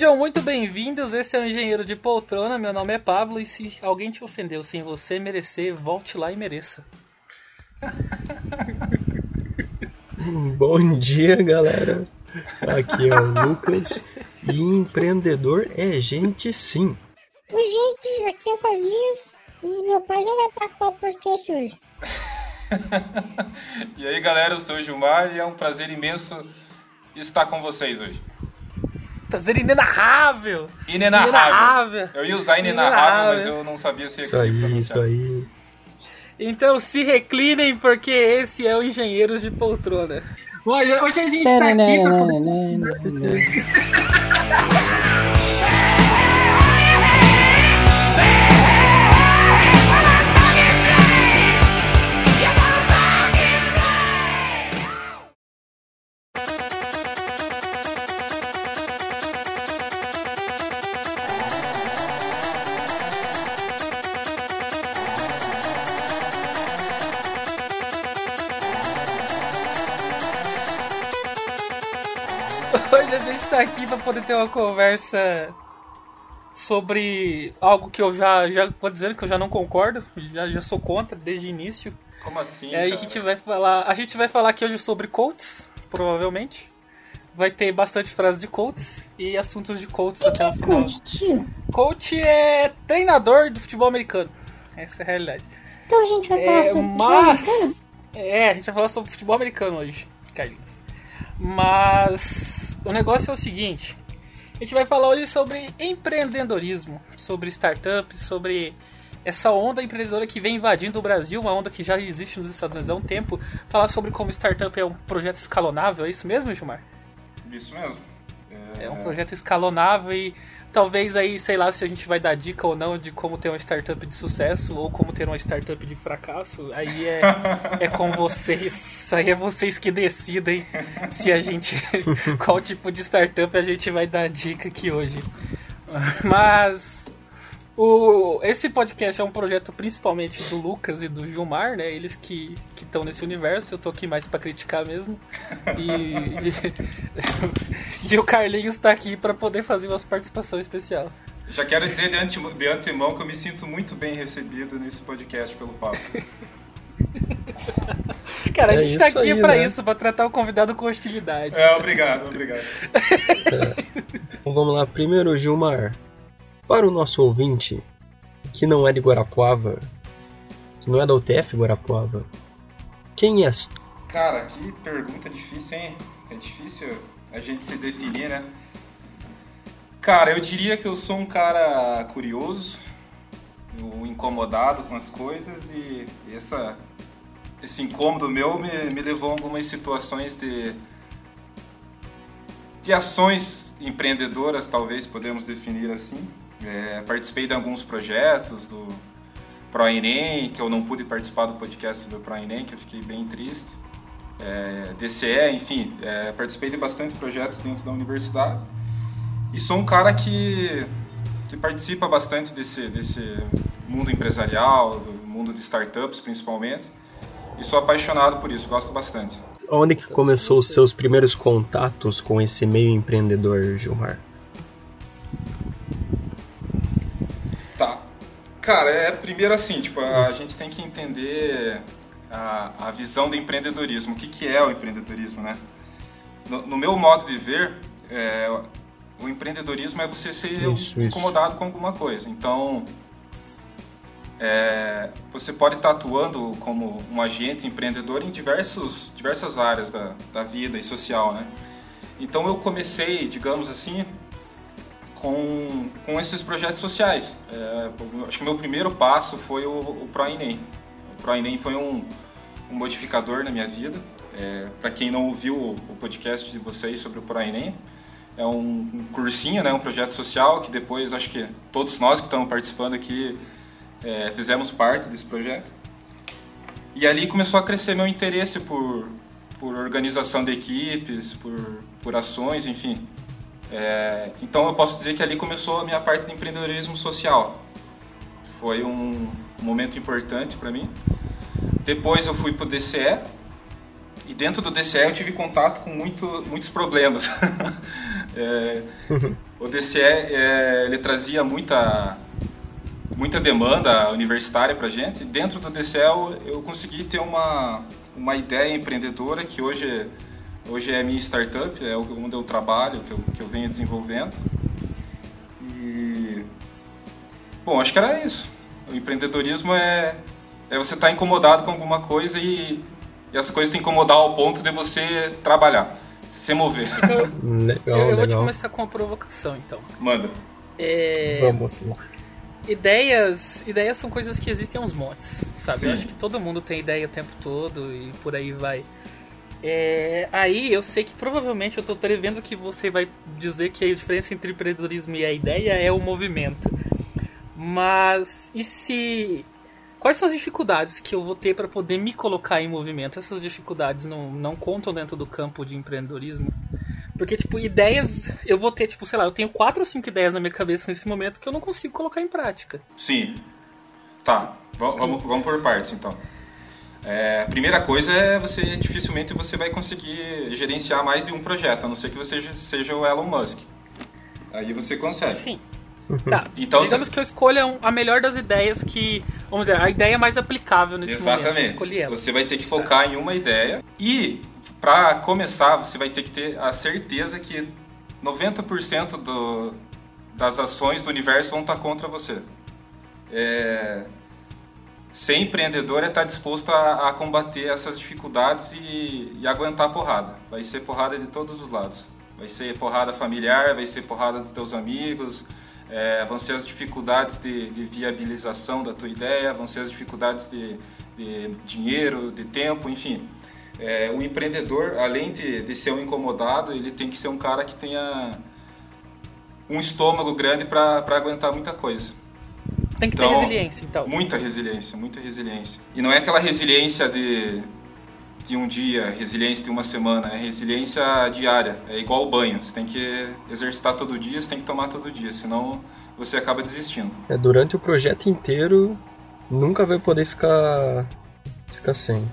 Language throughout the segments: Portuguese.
Sejam muito bem-vindos, esse é o Engenheiro de Poltrona, meu nome é Pablo e se alguém te ofendeu sem você merecer, volte lá e mereça. Bom dia, galera. Aqui é o Lucas e empreendedor é gente sim. Oi, gente, aqui é o Carlinhos e meu pai não vai participar do podcast hoje. e aí, galera, eu sou o Gilmar e é um prazer imenso estar com vocês hoje. Prazer inenarrável! Inenarrável. Inenarrável. Eu ia usar inenarrável, mas eu não sabia se ia Isso aí, isso aí. Então se reclinem, porque esse é o Engenheiros de Poltrona. Hoje, hoje a gente tá aqui pra poder ter uma conversa sobre algo que eu já, já vou dizendo que eu já não concordo, já, já sou contra desde o início. Como assim? É, a gente vai falar, a gente vai falar aqui hoje sobre Colts, provavelmente. Vai ter bastante frase de Colts e assuntos de Colts até o final. Coach, tio. Coach é treinador de futebol americano. Essa é a realidade. Então a gente vai falar É, sobre futebol mas. americano? É, a gente vai falar sobre futebol americano hoje, Carlinhos. Mas o negócio é o seguinte: a gente vai falar hoje sobre empreendedorismo, sobre startups, sobre essa onda empreendedora que vem invadindo o Brasil, uma onda que já existe nos Estados Unidos há um tempo. Falar sobre como startup é um projeto escalonável, é isso mesmo, Gilmar? Isso mesmo. É um projeto escalonável e talvez aí, sei lá, se a gente vai dar dica ou não de como ter uma startup de sucesso ou como ter uma startup de fracasso, aí é, é com vocês. Aí é vocês que decidem se a gente. qual tipo de startup a gente vai dar dica aqui hoje. Mas. O, esse podcast é um projeto principalmente do Lucas e do Gilmar, né? Eles que estão nesse universo. Eu tô aqui mais pra criticar mesmo. E, e, o Carlinhos tá aqui pra poder fazer uma participação especial. Já quero dizer de, antemão, de antemão que eu me sinto muito bem recebido nesse podcast pelo Pablo. Cara, a É gente tá aqui aí, pra né? isso, pra tratar o convidado com hostilidade. É, obrigado, obrigado. Então vamos lá, primeiro Gilmar. Para o nosso ouvinte que não é de Guarapuava, que não é da UTF Guarapuava, quem és tu? Cara, que pergunta difícil, hein? É difícil a gente se definir, né? Cara, eu diria que eu sou um cara curioso, incomodado com as coisas e essa, esse incômodo meu me, me levou a algumas situações de, de ações empreendedoras, talvez podemos definir assim. É, participei de alguns projetos do ProEnem, que eu não pude participar do podcast do ProEnem, que eu fiquei bem triste é, DCE, enfim, é, participei de bastante projetos dentro da universidade e sou um cara que, que participa bastante desse, desse mundo empresarial, do mundo de startups principalmente, e sou apaixonado por isso, gosto bastante. Onde que começou os seus primeiros contatos com esse meio empreendedor, Gilmar? Cara, é primeiro assim, tipo, a gente tem que entender a, a visão do empreendedorismo. O que, que é o empreendedorismo, né? No, no meu modo de ver, é, o empreendedorismo é você ser Isso, isso. incomodado com alguma coisa. Então, é, você pode estar atuando como um agente empreendedor em diversos, diversas áreas da, da vida e social, né? Então eu comecei, digamos assim, com, com esses projetos sociais. É, acho que o meu primeiro passo foi o, o ProEnem. O ProEnem foi um, um modificador na minha vida. É, Para quem não ouviu o, o podcast de vocês sobre o ProEnem, é um, um cursinho, né, um projeto social que depois acho que todos nós que estamos participando aqui é, fizemos parte desse projeto. E ali começou a crescer meu interesse por, por organização de equipes, por, por ações, enfim. É, então eu posso dizer que ali começou a minha parte de empreendedorismo social. Foi um, momento importante para mim. Depois eu fui para o DCE e dentro do DCE eu tive contato com muito, muitos problemas. É, o DCE é, ele trazia muita muita demanda universitária para gente. Dentro do DCE eu, eu consegui ter uma uma ideia empreendedora que hoje hoje é a minha startup, é onde eu trabalho, que eu, que eu venho desenvolvendo. E bom, acho que era isso. O empreendedorismo é é você estar tá incomodado com alguma coisa e, e essa coisa te incomodar ao ponto de você trabalhar, se mover. Então, legal, eu, eu vou te começar com uma provocação, então. Manda. É... Vamos lá. Ideias, ideias são coisas que existem aos montes, sabe? Sim. Eu acho que todo mundo tem ideia o tempo todo e por aí vai. É, aí eu sei que provavelmente eu estou prevendo que você vai dizer que a diferença entre empreendedorismo e a ideia é o movimento. Mas e se Quais são as dificuldades que eu vou ter para poder me colocar em movimento? Essas dificuldades não, não contam dentro do campo de empreendedorismo? Porque, tipo, ideias. Eu vou ter, tipo, sei lá, eu tenho quatro ou cinco ideias na minha cabeça nesse momento que eu não consigo colocar em prática. Sim. Tá, vamos, vamos por partes então. É, a primeira coisa é você dificilmente você vai conseguir gerenciar mais de um projeto, a não ser que você seja o Elon Musk. Aí você consegue. Sim. Tá, então, digamos você... que eu escolha a melhor das ideias que, vamos dizer, a ideia mais aplicável nesse Exatamente. momento. Eu escolhi ela. Você vai ter que focar tá. em uma ideia e para começar, você vai ter que ter a certeza que 90% do, das ações do universo vão estar contra você. É, ser empreendedor é estar disposto a, a combater essas dificuldades e, e, aguentar a porrada. Vai ser porrada de todos os lados. Vai ser porrada familiar, vai ser porrada dos teus amigos, é, vão ser as dificuldades de, de, viabilização da tua ideia, vão ser as dificuldades de, de dinheiro, de tempo, enfim. É, o empreendedor, além de, de ser um incomodado, ele tem que ser um cara que tenha um estômago grande para aguentar muita coisa. Tem que então, ter resiliência, então. Muita resiliência, muita resiliência. E não é aquela resiliência de de um dia, resiliência de uma semana, é resiliência diária, é igual o banho, você tem que exercitar todo dia, você tem que tomar todo dia, senão você acaba desistindo. É, durante o projeto inteiro, nunca vai poder ficar, ficar sem.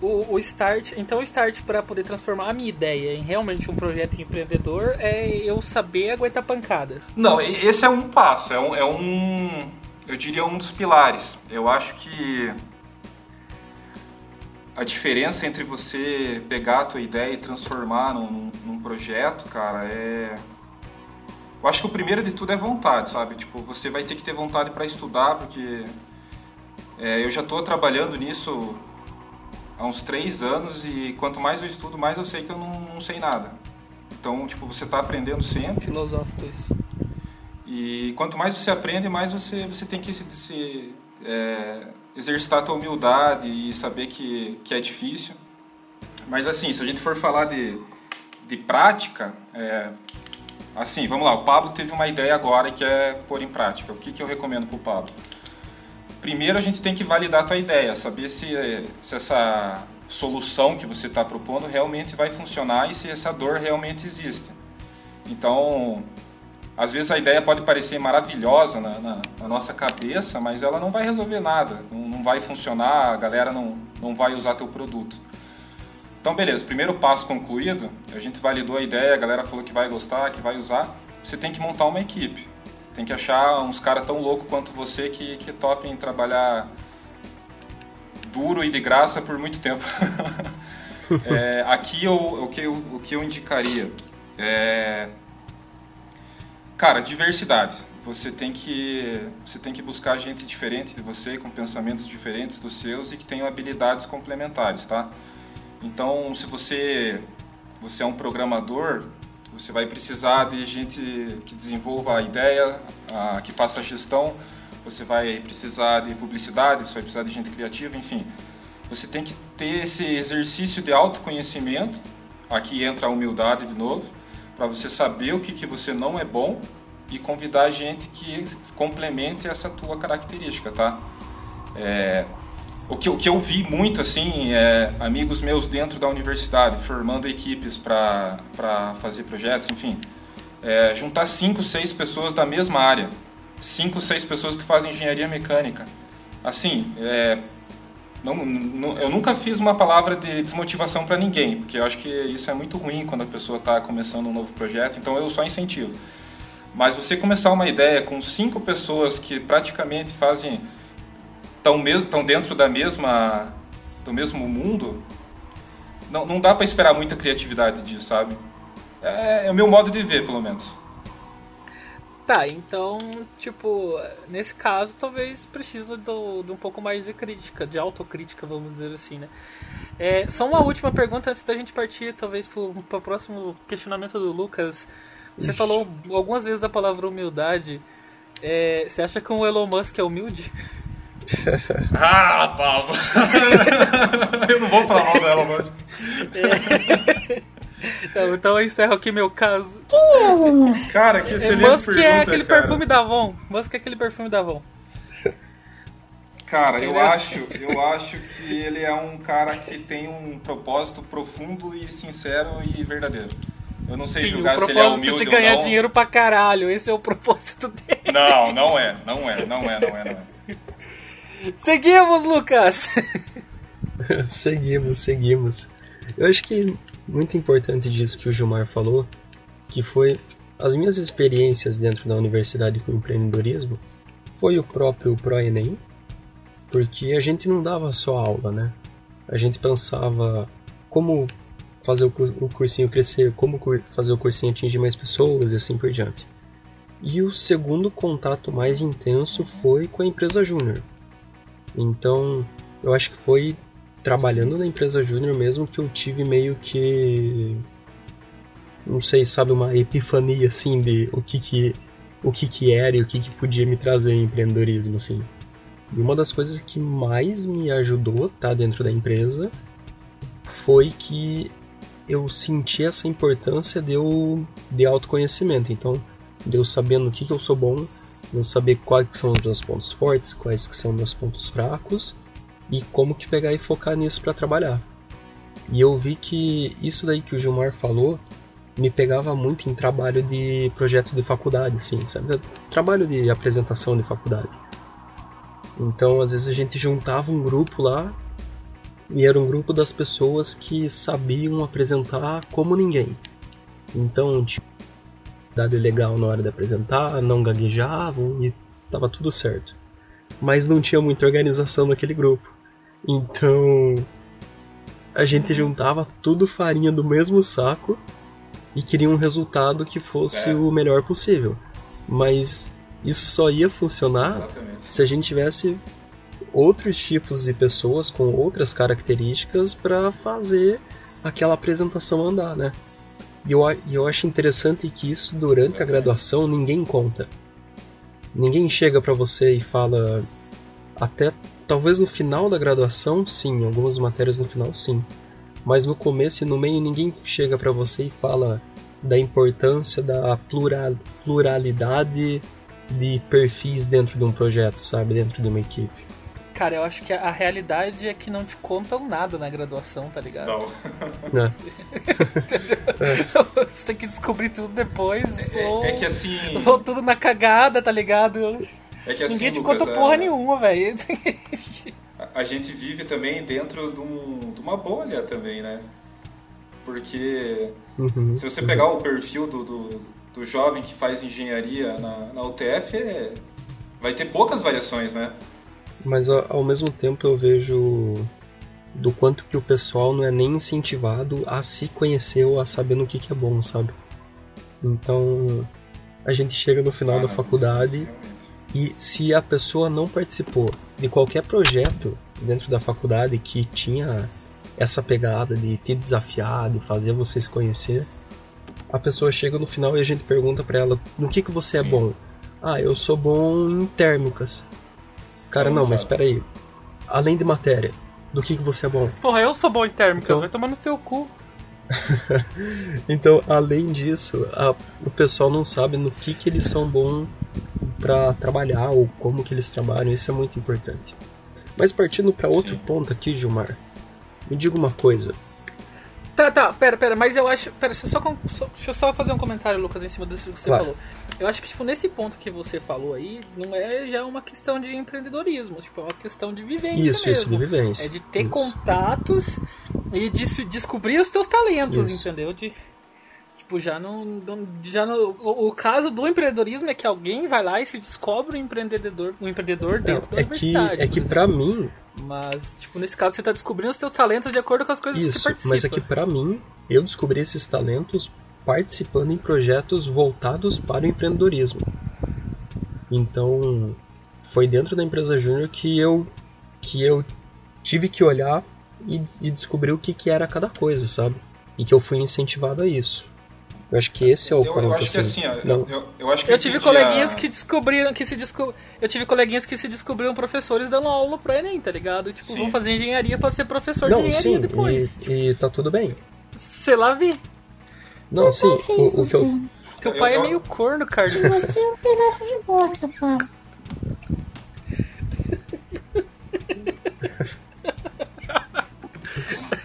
O, o start, então o start para poder transformar a minha ideia em realmente um projeto empreendedor é eu saber aguentar pancada. Não, esse é um passo, é um, é um eu diria um dos pilares. Eu acho que a diferença entre você pegar a tua ideia e transformar num, num projeto, cara, é. Eu acho que o primeiro de tudo é vontade, sabe? Tipo, você vai ter que ter vontade para estudar, porque é, eu já estou trabalhando nisso há uns três anos e quanto mais eu estudo, mais eu sei que eu não, não sei nada. Então, tipo, você está aprendendo sempre. Filosófico isso. E quanto mais você aprende, mais você, você tem que se, se é, exercitar a tua humildade e saber que, que é difícil. Mas assim, se a gente for falar de, de prática, é, assim, vamos lá, o Pablo teve uma ideia agora que é pôr em prática. O que, que eu recomendo para o Pablo? Primeiro a gente tem que validar a tua ideia, saber se, se essa solução que você está propondo realmente vai funcionar e se essa dor realmente existe. Então, às vezes a ideia pode parecer maravilhosa na, na, na, nossa cabeça, mas ela não vai resolver nada, não, não, vai funcionar, a galera não, não vai usar teu produto. Então, beleza, primeiro passo concluído, a gente validou a ideia, a galera falou que vai gostar, que vai usar, você tem que montar uma equipe. Tem que achar uns caras tão loucos quanto você que, que topem trabalhar duro e de graça por muito tempo. é, aqui eu, o, que eu, o que eu indicaria é Cara, diversidade. Você tem que você tem que buscar gente diferente de você, com pensamentos diferentes dos seus e que tenham habilidades complementares, tá? Então, se você você é um programador, você vai precisar de gente que desenvolva a ideia, a, que faça a gestão, você vai precisar de publicidade, você vai precisar de gente criativa, enfim. Você tem que ter esse exercício de autoconhecimento, aqui entra a humildade de novo, para você saber o que, que você não é bom e convidar gente que complemente essa tua característica, tá? É, o, que, o que eu vi muito, assim, é amigos meus dentro da universidade, formando equipes para fazer projetos, enfim, é, juntar cinco, seis pessoas da mesma área, cinco, seis pessoas que fazem engenharia mecânica. Assim, é, não, não, eu nunca fiz uma palavra de desmotivação para ninguém, porque eu acho que isso é muito ruim quando a pessoa está começando um novo projeto, então eu só incentivo. Mas você começar uma ideia com cinco pessoas que praticamente fazem estão mesmo tão dentro da mesma do mesmo mundo, não, não dá para esperar muita criatividade disso, sabe? É, é o meu modo de ver, pelo menos. Tá, então, tipo, nesse caso talvez precisa do, de um pouco mais de crítica, de autocrítica, vamos dizer assim, né? É, só uma última pergunta antes da gente partir, talvez, para o próximo questionamento do Lucas. Você Ixi. falou algumas vezes a palavra humildade. É, você acha que o Elon Musk é humilde? ah, Pablo! eu não vou falar mal do Elon Musk. É. Então, então eu encerro aqui meu caso. Quem é Elon Musk? Cara, que excelente é, Musk pergunta, é aquele cara. perfume da Avon. Musk é aquele perfume da Avon. Cara, eu acho, eu acho que ele é um cara que tem um propósito profundo e sincero e verdadeiro. Eu não sei Sim, julgar o se ele é propósito humilde de ganhar ou não. dinheiro pra caralho. Esse é o propósito dele. Não, não é, não é, não é, não é, não é. Seguimos, Lucas! seguimos, seguimos. Eu acho que muito importante disso que o Gilmar falou, que foi as minhas experiências dentro da universidade com empreendedorismo, foi o próprio ProEnem, porque a gente não dava só aula, né? A gente pensava como fazer o cursinho crescer, como fazer o cursinho atingir mais pessoas e assim por diante. E o segundo contato mais intenso foi com a empresa Júnior. Então, eu acho que foi trabalhando na empresa Júnior mesmo que eu tive meio que não sei, sabe, uma epifania assim de o que que o que que era e o que que podia me trazer em empreendedorismo assim. E uma das coisas que mais me ajudou estar dentro da empresa foi que eu senti essa importância de, eu, de autoconhecimento. Então, de eu sabendo no que, que eu sou bom, de eu saber quais são os meus pontos fortes, quais que são meus pontos fracos e como que pegar e focar nisso para trabalhar. E eu vi que isso daí que o Gilmar falou me pegava muito em trabalho de projeto de faculdade, assim, sabe? Trabalho de apresentação de faculdade. Então, às vezes a gente juntava um grupo lá e era um grupo das pessoas que sabiam apresentar como ninguém. Então, tinha dado legal na hora de apresentar, não gaguejavam e tava tudo certo. Mas não tinha muita organização naquele grupo. Então, a gente juntava tudo farinha do mesmo saco e queria um resultado que fosse É. o melhor possível. Mas isso só ia funcionar Exatamente. se a gente tivesse outros tipos de pessoas com outras características para fazer aquela apresentação andar, né? E eu, eu acho interessante que isso durante a graduação ninguém conta. Ninguém chega para você e fala até talvez no final da graduação, sim, algumas matérias no final, sim. Mas no começo e no meio ninguém chega para você e fala da importância da plural, pluralidade de perfis dentro de um projeto, sabe, dentro de uma equipe. Cara, eu acho que a, realidade é que não te contam nada na graduação, tá ligado? Não. Né? Você tem que descobrir tudo depois. ou, É, é que assim. ou tudo na cagada, tá ligado? É que assim, Ninguém te Lucas, conta é- porra nenhuma, velho. A- gente vive também dentro de, um- de uma bolha também, né? Porque Uhum, se você uhum. pegar o perfil do, do, do jovem que faz engenharia na, na UTF, é, vai ter poucas variações, né? Mas ao, mesmo tempo eu vejo do quanto que o pessoal não é nem incentivado a se conhecer ou a saber no que, que é bom, sabe? Então a gente chega no final Ah, da não, faculdade. E se a pessoa não participou de qualquer projeto dentro da faculdade que tinha essa pegada de te desafiar, de fazer você se conhecer, a pessoa chega no final e a gente pergunta pra ela no que que você é Sim. bom. Ah, eu sou bom em térmicas. Cara, Então, não, mas espera aí. Além de matéria, do que que você é bom? Porra, eu sou bom em térmicas, Então- vai tomar no teu cu. Então, além disso, a- o pessoal não sabe no que que eles são bons pra trabalhar ou como que eles trabalham, isso é muito importante. Mas partindo pra outro Sim. ponto aqui, Gilmar, me diga uma coisa. Tá, tá, pera, pera, mas eu acho. Pera, deixa eu só, só- deixa eu só fazer um comentário, Lucas, em cima disso que você Claro. falou. Eu acho que, tipo, nesse ponto que você falou aí, não é já uma questão de empreendedorismo, tipo, é uma questão de vivência Isso, isso, mesmo. de vivência. É de ter Isso. contatos e de se descobrir os teus talentos, Isso. entendeu? De, tipo, já não. não- já não o, o caso do empreendedorismo é que alguém vai lá e se descobre um empreendedor, um empreendedor dentro da É, é que, universidade. é por que exemplo. pra mim, Mas, tipo, nesse caso você tá descobrindo os teus talentos de acordo com as coisas que isso, participa. mas é que pra mim, eu descobri esses talentos participando em projetos voltados para o empreendedorismo. Então, foi dentro da empresa Júnior que eu que eu tive que olhar e, e descobrir o que, que era cada coisa, sabe? E que eu fui incentivado a isso. Eu acho que esse é o Eu, ponto, eu acho que assim. assim, ó, Não. eu, eu acho que Eu tive coleguinhas a- que descobriram que se desco... Eu tive coleguinhas que se descobriram professores dando aula pro Enem, tá ligado? Tipo, Sim. vão fazer engenharia pra ser professor de Não, engenharia sim, depois. e, e tá tudo bem. Sei lá, vi. Não, sim, o, o que eu, isso? Teu Eu- pai é meio corno, Carlinhos. Você é um pedaço de bosta, Pablo.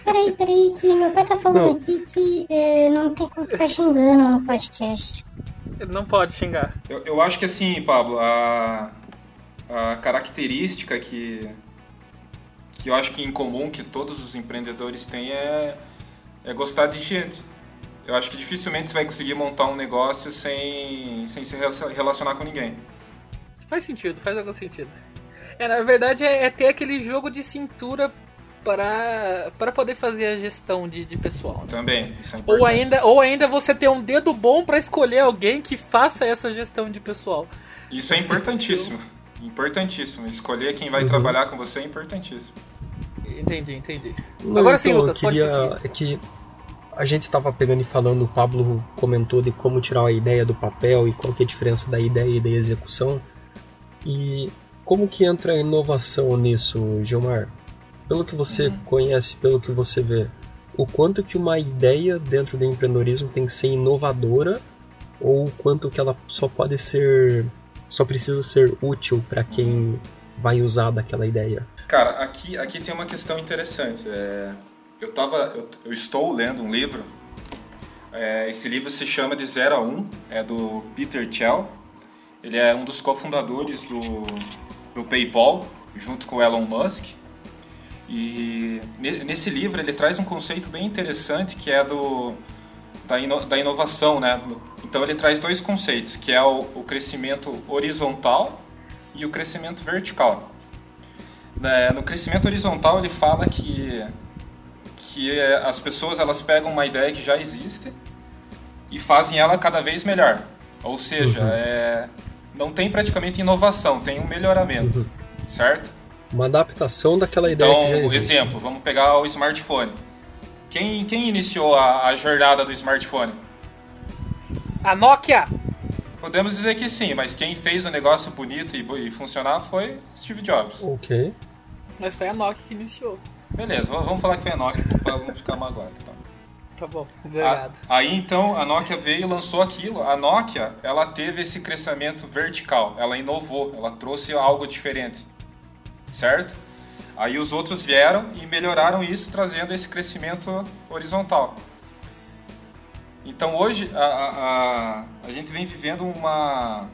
Peraí, peraí, que meu pai tá falando Não. aqui que eh, não tem como ficar xingando no podcast. Não pode xingar. Eu, eu acho que assim, Pablo, a, a característica que, que eu acho que em comum que todos os empreendedores têm é, é gostar de gente. Eu acho que dificilmente você vai conseguir montar um negócio sem, sem se relacion- relacionar com ninguém. Faz sentido, faz algum sentido. É, na verdade, é, é ter aquele jogo de cintura para, para poder fazer a gestão de, de pessoal. né? Também, isso é importante. Ou ainda, ou ainda você ter um dedo bom pra escolher alguém que faça essa gestão de pessoal. Isso é importantíssimo. Importantíssimo. Escolher quem vai Uhum. trabalhar com você é importantíssimo. Entendi, entendi. Não, Agora sim, então, Lucas, eu queria, pode é que a gente tava pegando e falando, o Pablo comentou de como tirar a ideia do papel e qual que é a diferença da ideia e da execução. E como que entra a inovação nisso, Gilmar? Pelo que você Uhum. conhece, pelo que você vê, o quanto que uma ideia dentro do empreendedorismo tem que ser inovadora ou o quanto que ela só pode ser só precisa ser útil para quem vai usar daquela ideia? Cara, aqui, aqui tem uma questão interessante. É, eu, tava, eu, eu estou lendo um livro. É, esse livro se chama De Zero a Um, é do Peter Thiel. Ele é um dos cofundadores do, do PayPal, junto com o Elon Musk. E ne- nesse livro ele traz um conceito bem interessante que é do da, ino- da inovação, né? Então ele traz dois conceitos, que é o, o crescimento horizontal e o crescimento vertical. Né, No crescimento horizontal ele fala que que é, as pessoas elas pegam uma ideia que já existe e fazem ela cada vez melhor. Ou seja, Uhum. é, não tem praticamente inovação, tem um melhoramento, Uhum. certo? Uma adaptação daquela ideia Então, que já por existe. exemplo, vamos pegar o smartphone. Quem, quem iniciou a, a jornada do smartphone? A Nokia! Podemos dizer que sim, mas quem fez o negócio bonito e, e funcionar foi Steve Jobs. Ok. Mas foi a Nokia que iniciou. Beleza, vamos falar que foi a Nokia para não ficar magoado. Então. Tá bom, obrigado. A- aí então a Nokia veio e lançou aquilo. A Nokia, ela teve esse crescimento vertical, ela inovou, ela trouxe algo diferente, certo? Aí os outros vieram e melhoraram isso, trazendo esse crescimento horizontal. Então hoje a, a, a, a gente vem vivendo uma.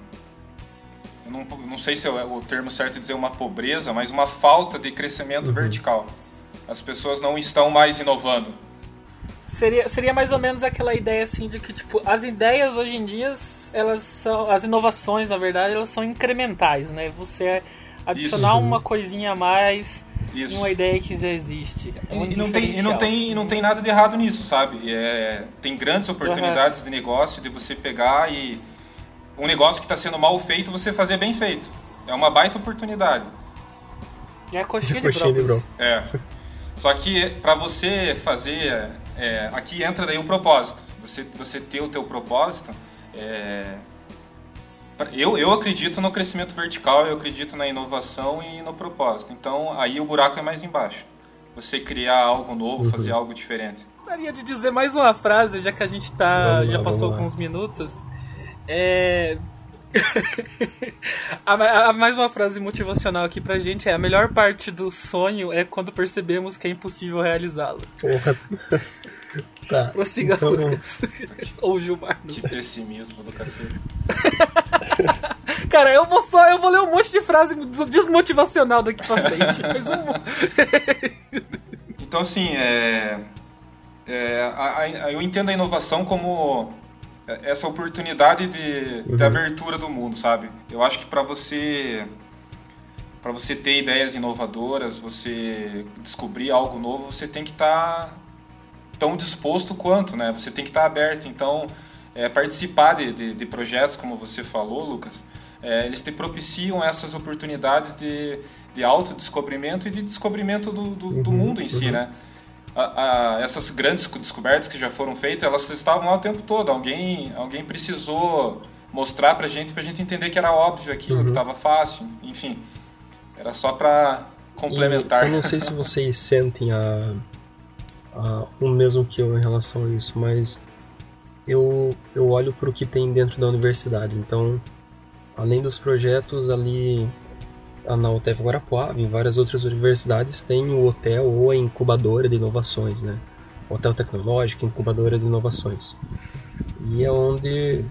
Eu não, não sei se é o termo certo é dizer uma pobreza, mas uma falta de crescimento vertical. As pessoas não estão mais inovando. Seria, seria mais ou menos aquela ideia assim de que, tipo, as ideias hoje em dia, elas são. As inovações, na verdade, elas são incrementais, né? Você adicionar Isso. uma coisinha a mais Isso. em uma ideia que já existe. É um E, e não tem, e, não tem, e não tem nada de errado nisso, sabe? É, tem grandes oportunidades de negócio de você pegar e um negócio que está sendo mal feito, você fazer bem feito. É uma baita oportunidade. É a coxinha, De coxinha de brócolis. É. Só que para você fazer, é, aqui entra daí o propósito. Você, você ter o teu propósito. é, eu, eu acredito no crescimento vertical, eu acredito na inovação e no propósito. Então aí o buraco é mais embaixo. Você criar algo novo, Uhum. fazer algo diferente. Gostaria de dizer mais uma frase, já que a gente tá. Lá, já passou alguns minutos. É. a, a- mais uma frase motivacional aqui pra gente é: a melhor parte do sonho é quando percebemos que é impossível realizá-lo. Tá. Prossiga, então, Lucas. Ou Gilmar. Que pessimismo do cacete. Cara, eu vou só, eu vou ler um monte de frase desmotivacional daqui pra frente. Mas um... Então, assim, é, é, a- a- eu entendo a inovação como essa oportunidade de, de abertura do mundo, sabe? Eu acho que para você para você ter ideias inovadoras, você descobrir algo novo, você tem que estar tão disposto quanto, né? Você tem que estar aberto. Então, é, participar de, de, de projetos, como você falou, Lucas, é, eles te propiciam essas oportunidades de, de autodescobrimento e de descobrimento do, do, do mundo em si, né? A- a- essas grandes descobertas que já foram feitas, elas estavam lá o tempo todo. Alguém, alguém precisou mostrar pra gente, pra gente entender que era óbvio aquilo, que estava fácil, enfim. Era só pra complementar. E Eu não sei se vocês sentem a, a- o mesmo que eu em relação a isso, mas eu, eu olho para o que tem dentro da universidade. Então, além dos projetos ali na UTF Guarapuava, em várias outras universidades, tem o hotel ou a incubadora de inovações, né? Hotel tecnológico, incubadora de inovações. E é onde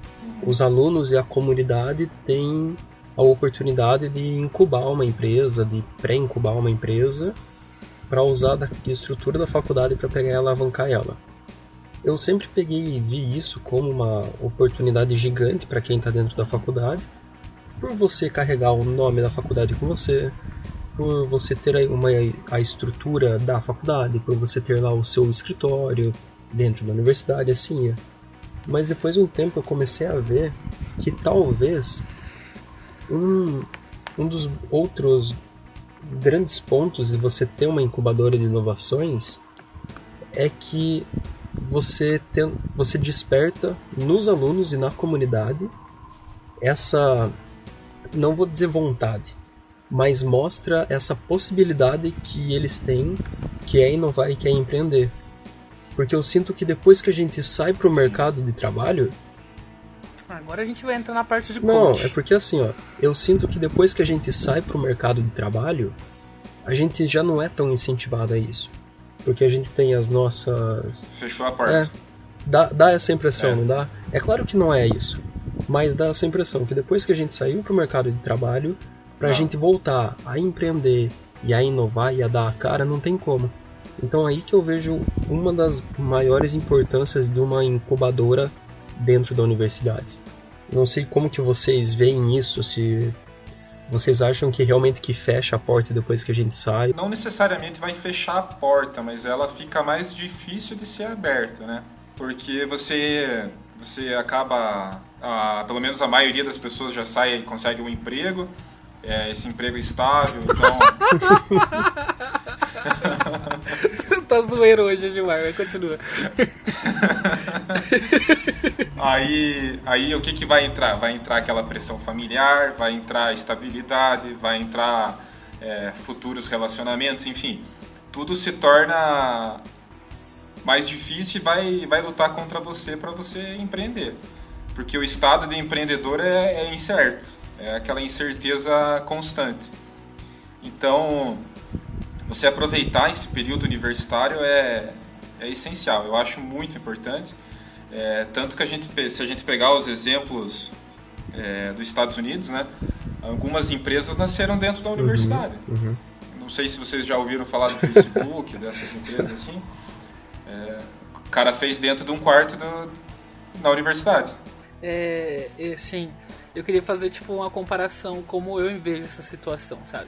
os alunos e a comunidade têm a oportunidade de incubar uma empresa, de pré-incubar uma empresa, para usar da estrutura da faculdade para pegar e alavancar ela. Eu sempre peguei e vi isso como uma oportunidade gigante para quem está dentro da faculdade, por você carregar o nome da faculdade com você, por você ter uma, a estrutura da faculdade, por você ter lá o seu escritório dentro da universidade, assim. é. Mas depois de um tempo eu comecei a ver que talvez um, um dos outros grandes pontos de você ter uma incubadora de inovações é que você, tem, você desperta nos alunos e na comunidade essa, não vou dizer vontade, mas mostra essa possibilidade que eles têm, que é inovar e que é empreender. Porque eu sinto que depois que a gente sai para o mercado de trabalho, Agora a gente vai entrar na parte de não, coach. é porque assim, ó, eu sinto que depois que a gente sai pro mercado de trabalho, a gente já não é tão incentivado a isso. Porque a gente tem as nossas. Fechou a porta. É, dá, dá essa impressão, É. não dá? É claro que não é isso. Mas dá essa impressão que depois que a gente saiu pro mercado de trabalho, pra Ah. gente voltar a empreender e a inovar e a dar a cara, não tem como. Então aí que eu vejo uma das maiores importâncias de uma incubadora dentro da universidade. Não sei como que vocês veem isso, se vocês acham que realmente que fecha a porta depois que a gente sai. Não necessariamente vai fechar a porta, mas ela fica mais difícil de ser aberta, né? Porque você, você acaba, ah, pelo menos a maioria das pessoas já sai e consegue um emprego, é, esse emprego estável, então tá zoeiro hoje, Gilmar, mas continua. Aí, aí o que, que vai entrar? Vai entrar aquela pressão familiar, vai entrar estabilidade, vai entrar é, futuros relacionamentos, enfim. Tudo se torna mais difícil e vai, vai lutar contra você para você empreender. Porque o estado de empreendedor é, é incerto, é aquela incerteza constante. Então, você aproveitar esse período universitário é, é essencial, eu acho muito importante. É, tanto que a gente, se a gente pegar os exemplos é, dos Estados Unidos, né, algumas empresas nasceram dentro da universidade. uhum. Não sei se vocês já ouviram falar do Facebook, dessas empresas assim. É, o cara fez dentro de um quarto do, na universidade. É, é, sim, eu queria fazer tipo uma comparação como eu vejo essa situação, sabe?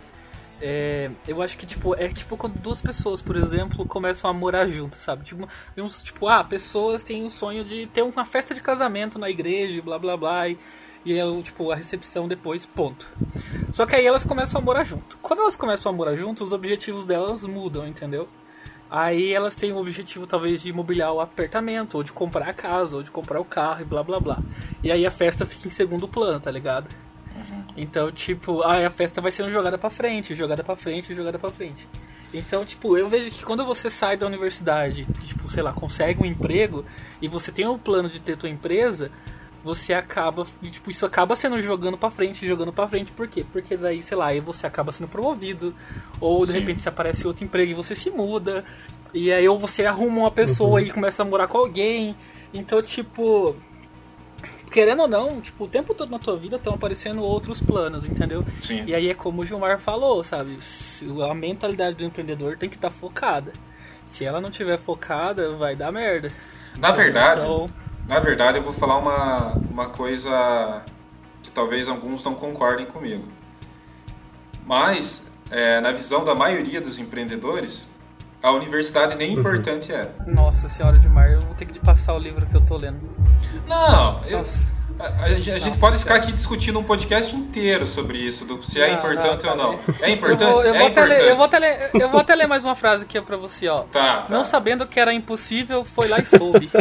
É, eu acho que tipo é tipo quando duas pessoas, por exemplo, começam a morar juntas, sabe? Tipo, uns, tipo ah, pessoas têm o sonho de ter uma festa de casamento na igreja, blá blá blá, e, e é o tipo a recepção depois, ponto. Só que aí elas começam a morar junto. Quando elas começam a morar junto, os objetivos delas mudam, entendeu? Aí elas têm o objetivo talvez de imobiliar o apartamento, ou de comprar a casa, ou de comprar o carro e blá blá blá. E aí a festa fica em segundo plano, tá ligado? Então, tipo, aí a festa vai sendo jogada pra frente, jogada pra frente, jogada pra frente. Então, tipo, eu vejo que quando você sai da universidade, tipo, sei lá, consegue um emprego e você tem o plano de ter tua empresa, você acaba, tipo, isso acaba sendo jogando pra frente, jogando pra frente, por quê? Porque daí, sei lá, aí você acaba sendo promovido, ou de Sim. repente se aparece outro emprego e você se muda, E aí ou você arruma uma pessoa e começa a morar com alguém. Então, tipo. Querendo ou não, tipo, o tempo todo na tua vida estão aparecendo outros planos, entendeu? Sim. E aí é como o Gilmar falou, sabe? A mentalidade do empreendedor tem que estar focada. Se ela não tiver focada, vai dar merda. Na verdade, Então, na verdade eu vou falar uma, uma coisa que talvez alguns não concordem comigo. Mas, é, na visão da maioria dos empreendedores, a universidade nem importante é. nossa senhora Gilmar, eu vou ter que te passar o livro que eu tô lendo. Não, eu- a, a- a gente Nossa pode ficar aqui discutindo um podcast inteiro sobre isso, do, se é Não, importante não, ou não. É Eu importante? vou, eu, é vou até importante. ler, eu, vou até ler, eu vou até ler mais uma frase aqui pra você, ó. Tá, tá. Não sabendo que era impossível, foi lá e soube.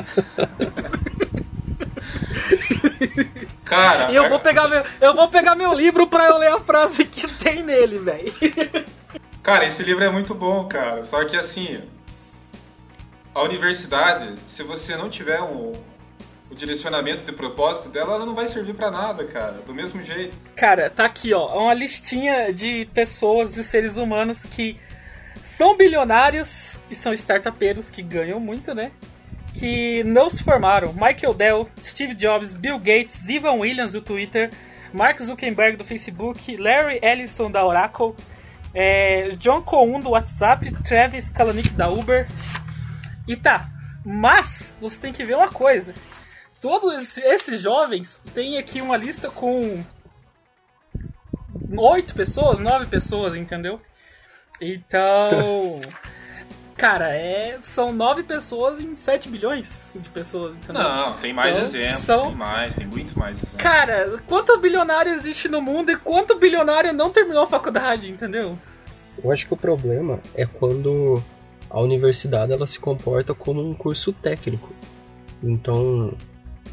Cara, E eu vou pegar meu, eu vou pegar meu livro pra eu ler a frase que tem nele, velho. Cara, esse livro é muito bom, cara. Só que assim, a universidade, se você não tiver um, o direcionamento de propósito dela, ela não vai servir pra nada, cara. Do mesmo jeito. Cara, tá aqui, ó, uma listinha de pessoas, de seres humanos que são bilionários e são startupeiros que ganham muito, né? Que não se formaram. Michael Dell, Steve Jobs, Bill Gates, Ivan Williams do Twitter, Mark Zuckerberg do Facebook, Larry Ellison da Oracle, é, John Cohn do WhatsApp, Travis Kalanick da Uber. E tá, mas você tem que ver uma coisa. Todos esses jovens têm aqui uma lista com oito pessoas, nove pessoas, entendeu? Então, cara, é, são nove pessoas em 7 bilhões de pessoas, entendeu? Não, tem mais Então, exemplos, são- tem mais, tem muito mais exemplos. Cara, quanto bilionário existe no mundo e quanto bilionário não terminou a faculdade, entendeu? Eu acho que o problema é quando a universidade ela se comporta como um curso técnico. Então,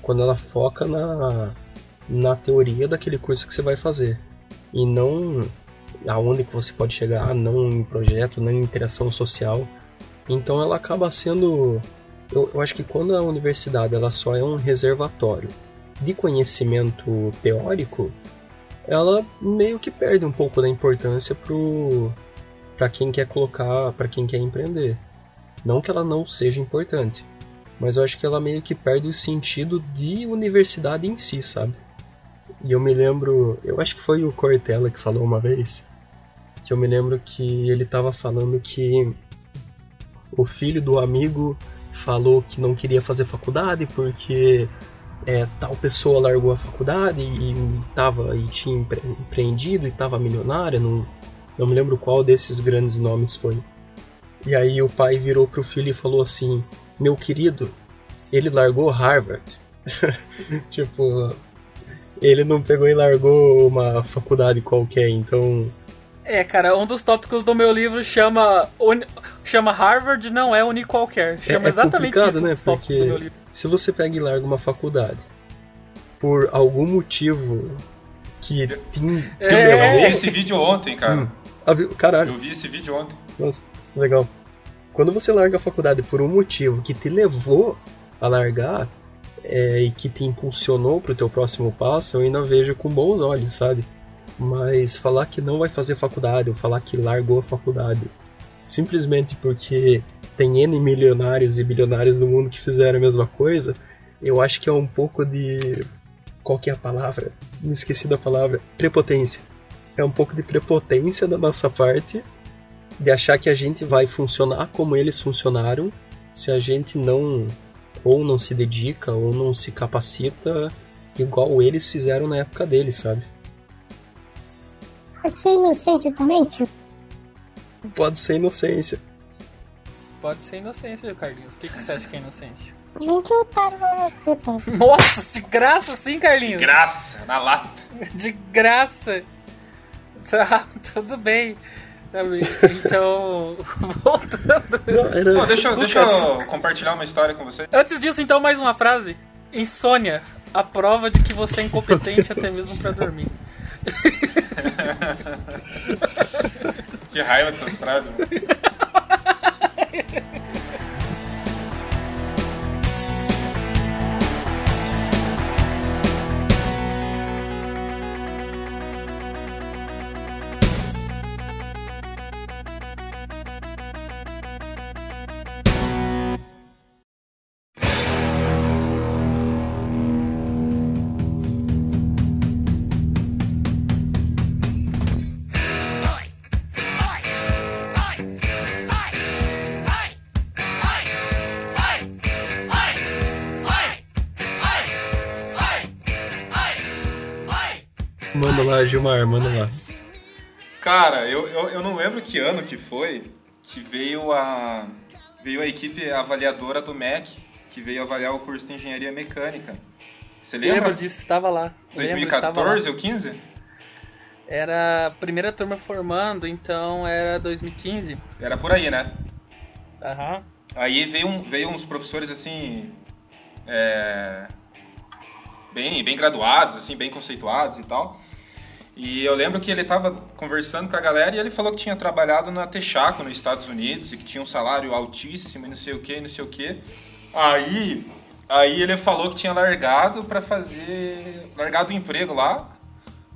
quando ela foca na, na teoria daquele curso que você vai fazer e não aonde que você pode chegar, não em projeto, não em interação social. Então ela acaba sendo eu, eu acho que quando a universidade ela só é um reservatório de conhecimento teórico, ela meio que perde um pouco da importância para quem quer colocar, para quem quer empreender. Não que ela não seja importante, mas eu acho que ela meio que perde o sentido de universidade em si, sabe? E eu me lembro, eu acho que foi o Cortella que falou uma vez, que eu me lembro que ele tava falando que o filho do amigo falou que não queria fazer faculdade porque é, tal pessoa largou a faculdade e, e tava e tinha empre- empreendido e tava milionária, não, não me lembro qual desses grandes nomes foi. E aí o pai virou pro filho e falou assim: Meu querido, ele largou Harvard. tipo, ele não pegou e largou uma faculdade qualquer, então. É, cara, um dos tópicos do meu livro chama uni- chama Harvard não é uni qualquer. Chama é exatamente complicado, isso um né? dos tópicos Porque- do meu livro. Se você pega e larga uma faculdade por algum motivo que te, te É. Eu vi esse vídeo ontem, cara. Hum. Ah, viu? Caralho. Eu vi esse vídeo ontem. Nossa, legal. Quando você larga a faculdade por um motivo que te levou a largar é, e que te impulsionou pro teu próximo passo, eu ainda vejo com bons olhos, sabe? Mas falar que não vai fazer faculdade ou falar que largou a faculdade simplesmente porque tem N milionários e bilionários no mundo que fizeram a mesma coisa, eu acho que é um pouco de. Qual que é a palavra? Me esqueci da palavra. Prepotência. É um pouco de prepotência da nossa parte de achar que a gente vai funcionar como eles funcionaram se a gente não ou não se dedica ou não se capacita igual eles fizeram na época deles, sabe? Pode ser inocência também, tio. Pode ser inocência. Pode ser inocência, Carlinhos. O que, que você acha que é inocência? Gente otário vai escutar. Nossa, de graça sim, Carlinhos. Graça, na lata. De graça. Tá, tudo bem. Então, voltando. Não, era- Pô, deixa, eu- deixa eu compartilhar uma história com você. Antes disso, então, mais uma frase. Insônia, a prova de que você é incompetente até mesmo pra dormir. Que raiva dessas frases. lá, Gilmar, manda lá. Cara, eu, eu, eu não lembro que ano que foi que veio a, veio a equipe avaliadora do MEC, que veio avaliar o curso de engenharia mecânica. Você lembra? Lembro disso, estava lá. Lembro, estava 2014 lá. ou 15? Era a primeira turma formando, então era 2015. Era por aí, né? Aham. Aí veio, um, veio uns professores assim. é, bem, bem graduados, assim, bem conceituados e tal. E eu lembro que ele estava conversando com a galera e ele falou que tinha trabalhado na Texaco nos Estados Unidos e que tinha um salário altíssimo e não sei o que, não sei o que. Aí, aí ele falou que tinha largado para fazer, largado o emprego lá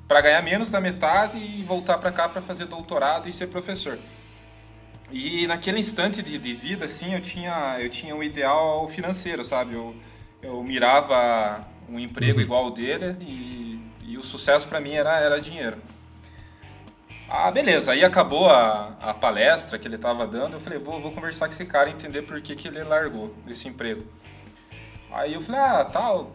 para ganhar menos da metade e voltar para cá para fazer doutorado e ser professor. E naquele instante de, de vida, assim, eu tinha, eu tinha um ideal financeiro, sabe? Eu, eu mirava um emprego igual ao dele e, e o sucesso para mim era, era dinheiro. Ah, beleza. Aí acabou a, a palestra que ele estava dando. Eu falei, vou, vou conversar com esse cara e entender por que, que ele largou esse emprego. Aí eu falei, ah, tal,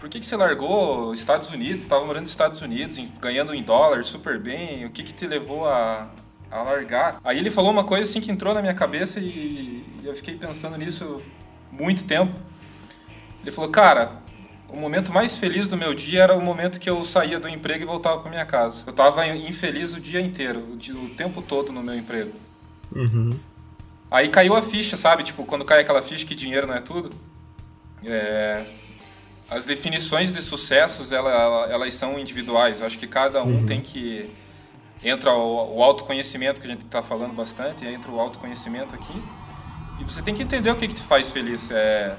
por que, que você largou Estados Unidos? Estava morando nos Estados Unidos, ganhando em dólar super bem. O que, que te levou a, a largar? Aí ele falou uma coisa assim que entrou na minha cabeça e, e eu fiquei pensando nisso muito tempo. Ele falou, cara, o momento mais feliz do meu dia era o momento que eu saía do emprego e voltava para minha casa. Eu tava infeliz o dia inteiro, o, tempo todo no meu emprego. Uhum. Aí caiu a ficha, sabe? Tipo, quando cai aquela ficha que dinheiro não é tudo. É, As definições de sucessos, ela- ela- elas são individuais. Eu acho que cada um tem que... Entra o, o autoconhecimento, que a gente está falando bastante, entra o autoconhecimento aqui. E você tem que entender o que, que te faz feliz. É,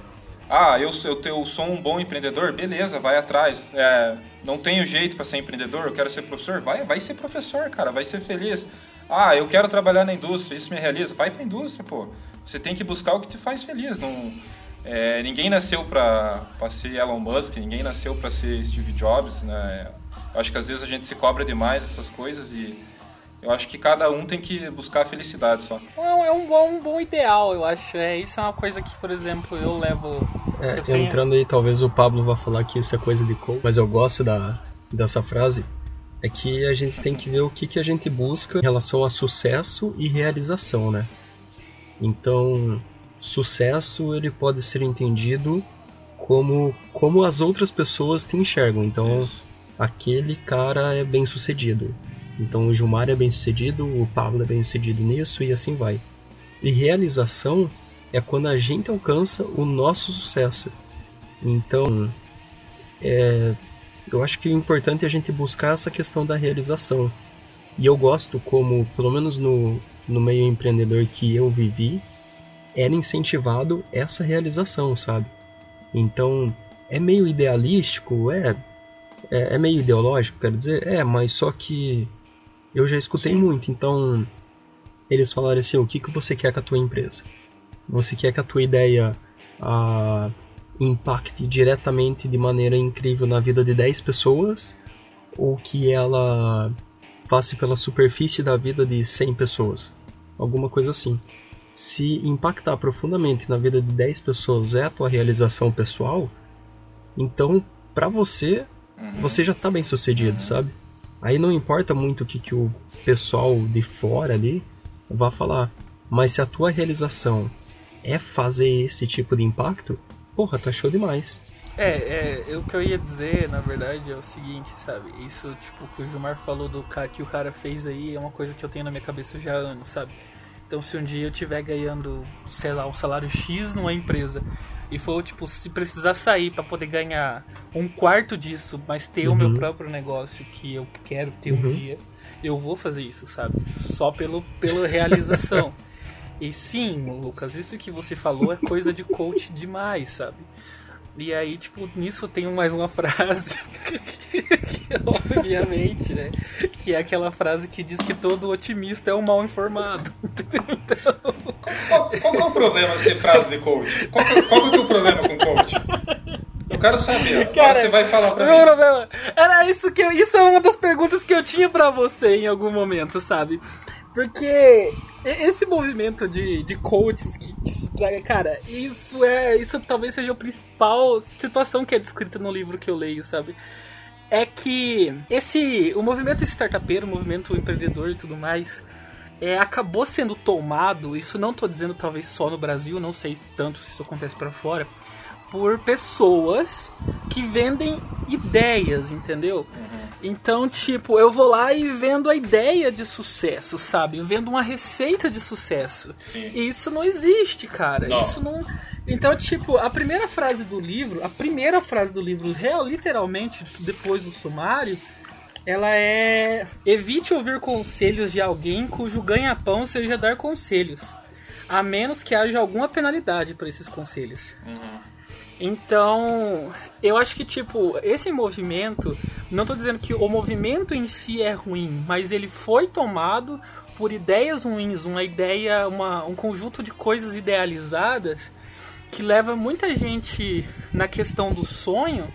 ah, eu, eu, eu sou um bom empreendedor, beleza, vai atrás. É, não tenho jeito para ser empreendedor, eu quero ser professor, vai, vai ser professor, cara, vai ser feliz. Ah, eu quero trabalhar na indústria, isso me realiza, vai para a indústria, pô. Você tem que buscar o que te faz feliz. Não, é, ninguém nasceu para ser Elon Musk, ninguém nasceu para ser Steve Jobs, né? Eu acho que às vezes a gente se cobra demais essas coisas e eu acho que cada um tem que buscar a felicidade só. É um bom, um bom ideal, eu acho. É, isso é uma coisa que, por exemplo, eu levo. É, Eu tenho- entrando aí, talvez o Pablo vá falar que isso é coisa de coach, mas eu gosto da, dessa frase. É que a gente tem que ver o que, que a gente busca em relação a sucesso e realização, né? Então, sucesso ele pode ser entendido como como as outras pessoas te enxergam. Então, Isso. aquele cara é bem sucedido. Então o Gilmar é bem sucedido, o Pablo é bem sucedido nisso e assim vai. E realização é quando a gente alcança o nosso sucesso. Então, é, eu acho que o importante é a gente buscar essa questão da realização. E eu gosto como, pelo menos no, no meio empreendedor que eu vivi, era incentivado essa realização, sabe? Então, é meio idealístico, é, é, é meio ideológico, quero dizer, é, mas só que eu já escutei Sim. muito, então eles falaram assim, o que, que você quer com a tua empresa? Você quer que a tua ideia ah, impacte diretamente de maneira incrível na vida de 10 pessoas ou que ela passe pela superfície da vida de 100 pessoas? Alguma coisa assim. Se impactar profundamente na vida de 10 pessoas é a tua realização pessoal, então para você Uhum. você já tá bem sucedido, sabe? Aí não importa muito o que, que o pessoal de fora ali vai falar. Mas se a tua realização é fazer esse tipo de impacto, porra, tá show demais. É, é, o que eu ia dizer, na verdade, é o seguinte, sabe? Isso, tipo, que o Gilmar falou do que o cara fez aí é uma coisa que eu tenho na minha cabeça já há anos, sabe? Então, se um dia eu estiver ganhando, sei lá, um salário X numa empresa e for, tipo, se precisar sair para poder ganhar um quarto disso, mas ter o meu Uhum. próprio negócio que eu quero ter um Uhum. dia, eu vou fazer isso, sabe? Só pelo, pela realização. e sim, Lucas, isso que você falou é coisa de coach demais, sabe? E aí, tipo, nisso tem mais uma frase, que, obviamente, né? Que é aquela frase que diz que todo otimista é um mal informado. Então, Qual, qual é o problema de ser frase de coach? Qual qual é o teu problema com coach? Eu quero saber. Cara, você vai falar pra meu mim. problema era isso que eu, isso é uma das perguntas que eu tinha pra você em algum momento, sabe? Porque esse movimento de, de coaches que, que cara, isso é. Isso talvez seja a principal situação que é descrita no livro que eu leio, sabe? é que esse o movimento startupeiro, o movimento empreendedor e tudo mais, é, acabou sendo tomado, isso não tô dizendo talvez só no Brasil, não sei tanto se isso acontece para fora, por pessoas que vendem ideias, entendeu? Uhum. Então, tipo, eu vou lá e vendo a ideia de sucesso, sabe? Eu vendo uma receita de sucesso. Sim. E isso não existe, cara. Não. Isso não. Então, tipo, a primeira frase do livro, a primeira frase do livro, real, literalmente, depois do sumário, ela é: evite ouvir conselhos de alguém cujo ganha-pão seja dar conselhos, a menos que haja alguma penalidade para esses conselhos. Uhum. Então, eu acho que, tipo, esse movimento, não estou dizendo que o movimento em si é ruim, mas ele foi tomado por ideias ruins, uma ideia, uma, um conjunto de coisas idealizadas que leva muita gente na questão do sonho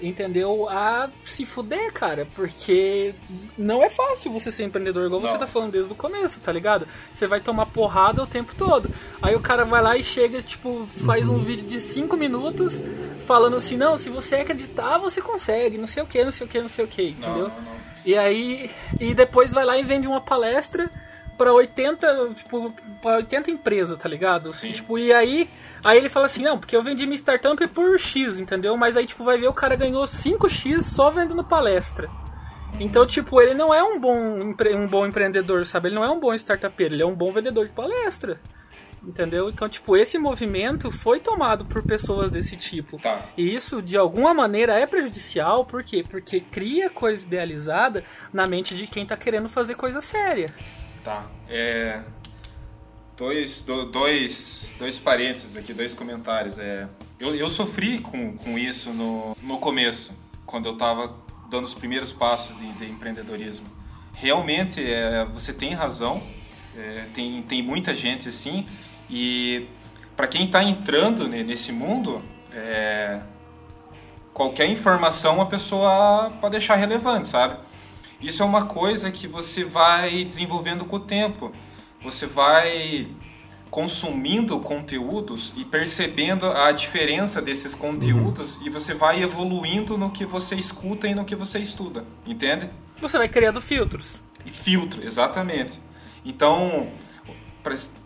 entendeu? A se fuder, cara, porque não é fácil você ser empreendedor, igual não. você tá falando desde o começo, tá ligado? Você vai tomar porrada o tempo todo. Aí o cara vai lá e chega, tipo, faz um vídeo de 5 minutos falando assim: não, se você acreditar, você consegue, não sei o que, não sei o que, não sei o que, entendeu? Não, não, e aí, e depois vai lá e vende uma palestra pra 80, tipo, pra 80 empresas, tá ligado? Sim. Tipo, e aí Aí ele fala assim, não, porque eu vendi minha startup por X, entendeu? Mas aí, tipo, vai ver o cara ganhou 5X só vendendo palestra. Então, tipo, ele não é um bom, um bom empreendedor, sabe? Ele não é um bom startupeiro, ele é um bom vendedor de palestra. Entendeu? Então, tipo, esse movimento foi tomado por pessoas desse tipo. Tá. E isso, de alguma maneira, é prejudicial, por quê? Porque cria coisa idealizada na mente de quem tá querendo fazer coisa séria. Tá. É, dois, do, dois, dois parênteses aqui, dois comentários. É, eu, eu sofri com, com isso no, no começo, quando eu estava dando os primeiros passos de, de empreendedorismo. Realmente, é, você tem razão, é, tem, tem muita gente assim, e para quem está entrando nesse mundo, é, qualquer informação a pessoa pode deixar relevante, sabe? Isso é uma coisa que você vai desenvolvendo com o tempo você vai consumindo conteúdos e percebendo a diferença desses conteúdos uhum. e você vai evoluindo no que você escuta e no que você estuda, entende? Você vai criando filtros. E filtro, exatamente. Então,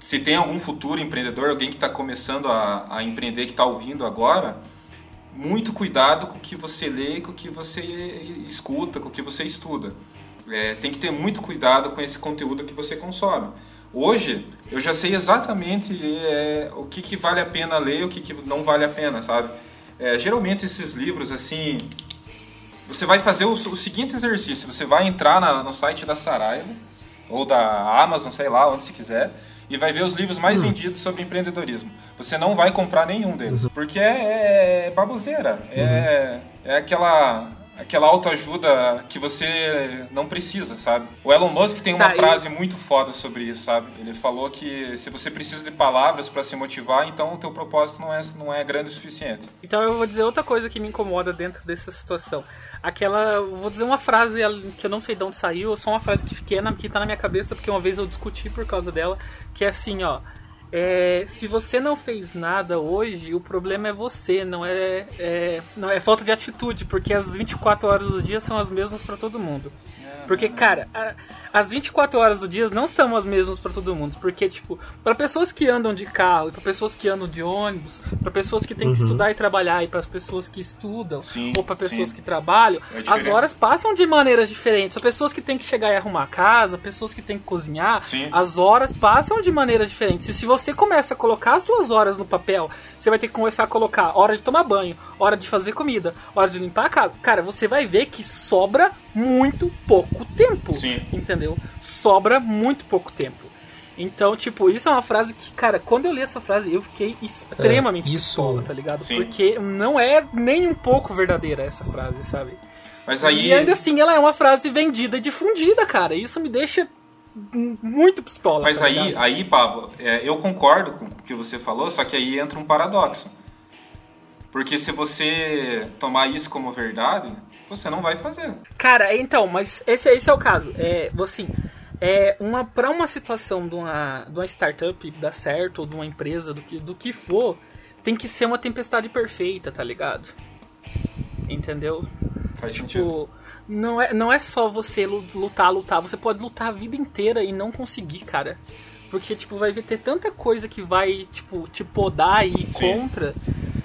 se tem algum futuro empreendedor, alguém que está começando a, a, empreender, que está ouvindo agora, muito cuidado com o que você lê, com o que você escuta, com o que você estuda. É, tem que ter muito cuidado com esse conteúdo que você consome Hoje, eu já sei exatamente é, o que, que vale a pena ler e o que, que não vale a pena, sabe? É, geralmente esses livros, assim, você vai fazer o, o seguinte exercício, você vai entrar na, no site da Saraiva, ou da Amazon, sei lá, onde você quiser, e vai ver os livros mais uhum. vendidos sobre empreendedorismo. Você não vai comprar nenhum deles, uhum. porque é, é baboseira, é, uhum. é aquela aquela autoajuda que você não precisa, sabe? O Elon Musk tem uma tá, frase muito foda sobre isso, sabe? Ele falou que se você precisa de palavras para se motivar, então o teu propósito não é, não é grande o suficiente. Então eu vou dizer outra coisa que me incomoda dentro dessa situação. Aquela, vou dizer uma frase que eu não sei de onde saiu, só uma frase que, que, é na, que tá na minha cabeça porque uma vez eu discuti por causa dela, que é assim, ó, é, se você não fez nada hoje, o problema é você, não é, é, não é falta de atitude, porque as 24 horas do dia são as mesmas para todo mundo. Porque, cara, a, as 24 horas do dia não são as mesmas para todo mundo. Porque, tipo, para pessoas que andam de carro, para pessoas que andam de ônibus, para pessoas que têm uhum. que estudar e trabalhar, e para as pessoas que estudam, sim, ou para pessoas sim. que trabalham, é as horas passam de maneiras diferentes. As pessoas que têm que chegar e arrumar a casa, pessoas que têm que cozinhar, sim. as horas passam de maneiras diferentes. E se você começa a colocar as suas horas no papel, você vai ter que começar a colocar hora de tomar banho, hora de fazer comida, hora de limpar a casa. Cara, você vai ver que sobra muito pouco tempo. Sim. Entendeu? Sobra muito pouco tempo. Então, tipo, isso é uma frase que, cara, quando eu li essa frase, eu fiquei extremamente é, isso... pistola, tá ligado? Sim. Porque não é nem um pouco verdadeira essa frase, sabe? Mas aí... E ainda assim, ela é uma frase vendida e difundida, cara. Isso me deixa muito pistola. Mas tá aí, aí, Pablo, é, eu concordo com o que você falou, só que aí entra um paradoxo. Porque se você tomar isso como verdade, você não vai fazer. Cara, então, mas esse, esse é o caso. É, assim, é uma para uma situação de uma, de uma startup dar certo ou de uma empresa do que do que for, tem que ser uma tempestade perfeita, tá ligado? Entendeu? Faz tipo, sentido. não é, não é só você lu- lutar, lutar. Você pode lutar a vida inteira e não conseguir, cara. Porque, tipo, vai ter tanta coisa que vai, tipo, te podar e ir contra.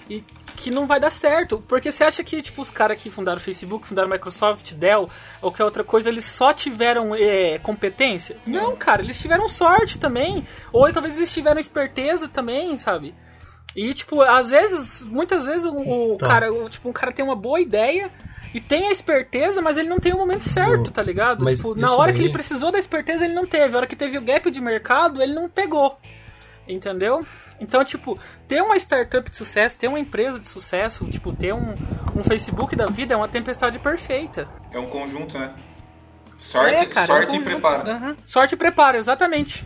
E que não vai dar certo. Porque você acha que, tipo, os caras que fundaram o Facebook, fundaram a Microsoft, Dell, ou qualquer outra coisa, eles só tiveram é, competência? Não, cara, eles tiveram sorte também. Ou talvez eles tiveram esperteza também, sabe? E, tipo, às vezes, muitas vezes, o, o Tá. cara, o- tipo, um cara tem uma boa ideia e tem a esperteza, mas ele não tem o momento certo, tá ligado? mas Tipo, na hora que daí- ele precisou da esperteza, ele não teve. A hora que teve o gap de mercado, ele não pegou. Entendeu? Então, tipo, ter uma startup de sucesso, ter uma empresa de sucesso, tipo, ter um, um Facebook da vida é uma tempestade perfeita. É um conjunto, né? Sorte, é, cara, sorte é um e preparo. Aham. Sorte e preparo, exatamente.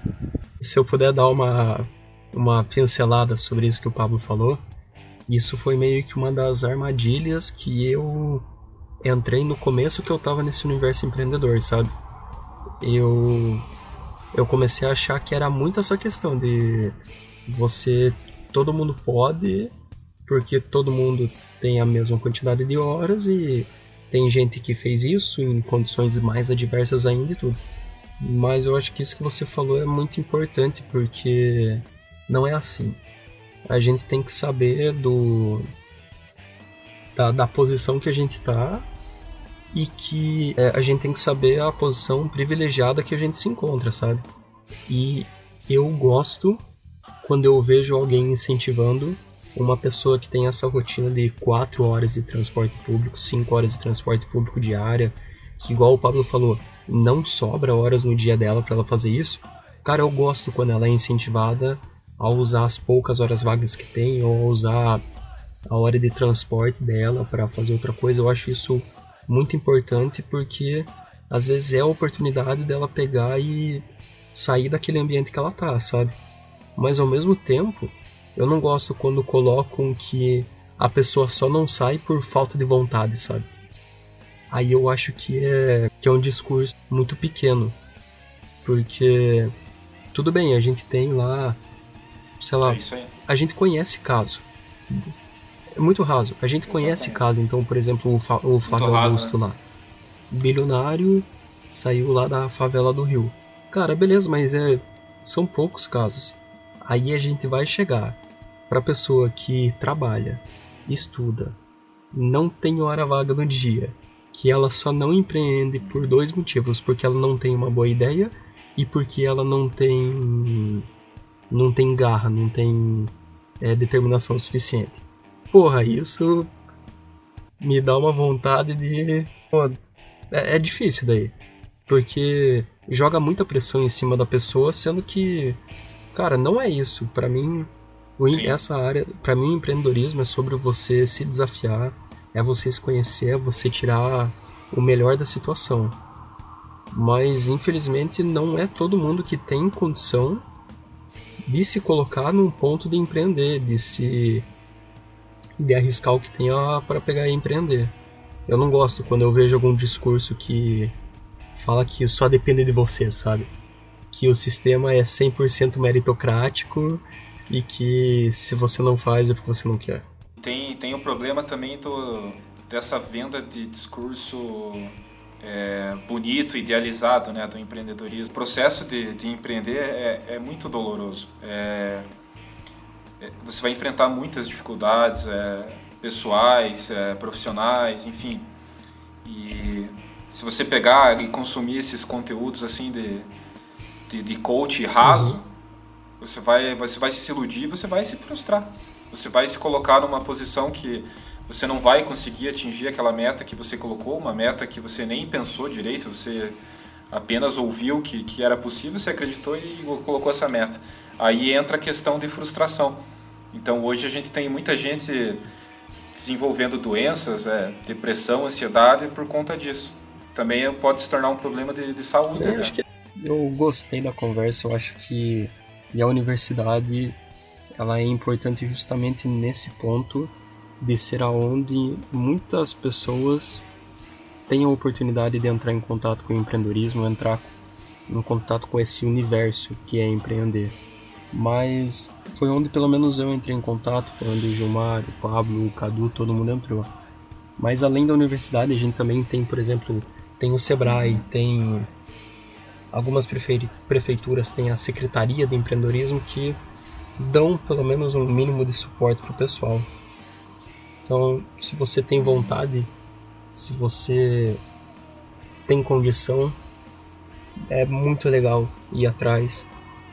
Se eu puder dar uma, uma pincelada sobre isso que o Pablo falou, isso foi meio que uma das armadilhas que eu entrei no começo que eu tava nesse universo empreendedor, sabe? Eu eu comecei a achar que era muito essa questão de você todo mundo pode porque todo mundo tem a mesma quantidade de horas e tem gente que fez isso em condições mais adversas ainda e tudo. Mas eu acho que isso que você falou é muito importante porque não é assim. A gente tem que saber do da, da posição que a gente tá e que é, a gente tem que saber a posição privilegiada que a gente se encontra, sabe? E eu gosto quando eu vejo alguém incentivando uma pessoa que tem essa rotina de 4 horas de transporte público, 5 horas de transporte público diária, que igual o Pablo falou, não sobra horas no dia dela para ela fazer isso. Cara, eu gosto quando ela é incentivada a usar as poucas horas vagas que tem ou a usar a hora de transporte dela para fazer outra coisa. Eu acho isso muito importante porque às vezes é a oportunidade dela pegar e sair daquele ambiente que ela tá, sabe? Mas ao mesmo tempo, eu não gosto quando colocam que a pessoa só não sai por falta de vontade, sabe? Aí eu acho que é que é um discurso muito pequeno, porque tudo bem, a gente tem lá, sei lá, É a gente conhece caso. É muito raso. A gente conhece Exatamente. caso. Então, por exemplo, o, Fa- o Flávio raso, Augusto lá. Bilionário saiu lá da favela do Rio. Cara, beleza, mas é são poucos casos. Aí a gente vai chegar pra pessoa que trabalha, estuda, não tem hora vaga no dia, que ela só não empreende por dois motivos, porque ela não tem uma boa ideia e porque ela não tem não tem garra, não tem é, determinação suficiente. Porra, isso me dá uma vontade de. Pô, é, é difícil daí. Porque joga muita pressão em cima da pessoa, sendo que, cara, não é isso. Pra mim, Sim. essa área, pra mim, o empreendedorismo é sobre você se desafiar, é você se conhecer, é você tirar o melhor da situação. Mas infelizmente não é todo mundo que tem condição de se colocar num ponto de empreender, de se de arriscar o que tem para pegar e empreender. Eu não gosto quando eu vejo algum discurso que fala que só depende de você, sabe? Que o sistema é 100% meritocrático e que se você não faz é porque você não quer. Tem, tem o problema também do, dessa venda de discurso é, bonito, idealizado né, do empreendedorismo. O processo de, de empreender é, é muito doloroso. É, você vai enfrentar muitas dificuldades é, pessoais, é, profissionais, enfim. E se você pegar e consumir esses conteúdos assim de, de, de coach raso, você, vai, você vai se iludir, você vai se frustrar. Você vai se colocar numa posição que você não vai conseguir atingir aquela meta que você colocou, uma meta que você nem pensou direito, você apenas ouviu que, que era possível, você acreditou e colocou essa meta. Aí entra a questão de frustração. Então hoje a gente tem muita gente desenvolvendo doenças, é, depressão, ansiedade por conta disso. Também pode se tornar um problema de, de saúde. Eu né? acho que eu gostei da conversa, eu acho que a universidade ela é importante justamente nesse ponto de ser aonde muitas pessoas têm a oportunidade de entrar em contato com o empreendedorismo, entrar em contato com esse universo que é empreender. Mas foi onde pelo menos eu entrei em contato, onde o Gilmar, o Pablo, o Cadu, todo mundo entrou. Mas além da universidade, a gente também tem, por exemplo, tem o Sebrae, tem algumas prefe- prefeituras, tem a Secretaria de Empreendedorismo que dão pelo menos um mínimo de suporte pro pessoal. Então, se você tem vontade, se você tem condição, é muito legal ir atrás.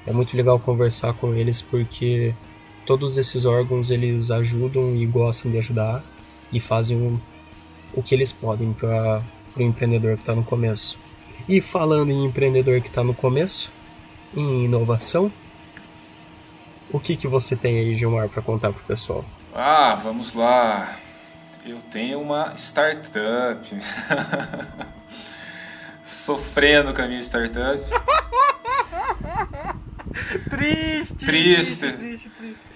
É muito legal conversar com eles porque todos esses órgãos eles ajudam e gostam de ajudar e fazem o, o que eles podem para o empreendedor que está no começo. E falando em empreendedor que está no começo, em inovação, o que, que você tem aí, Gilmar, para contar pro pessoal? Ah, vamos lá. Eu tenho uma startup. Sofrendo com a minha startup. Triste, Triste. triste, triste, triste.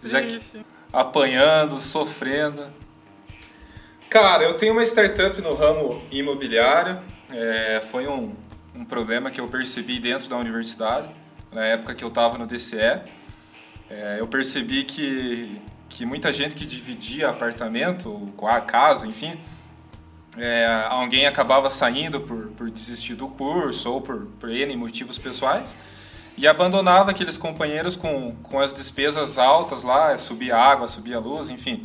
Triste. apanhando, sofrendo. Cara, eu tenho uma startup no ramo imobiliário. É, foi um, um problema que eu percebi dentro da universidade, na época que eu estava no DCE. É, eu percebi que, que muita gente que dividia apartamento, qua- casa, enfim, é, alguém acabava saindo por, por desistir do curso ou por, por N motivos pessoais e abandonava aqueles companheiros com, com as despesas altas lá, subia água, subia luz, enfim.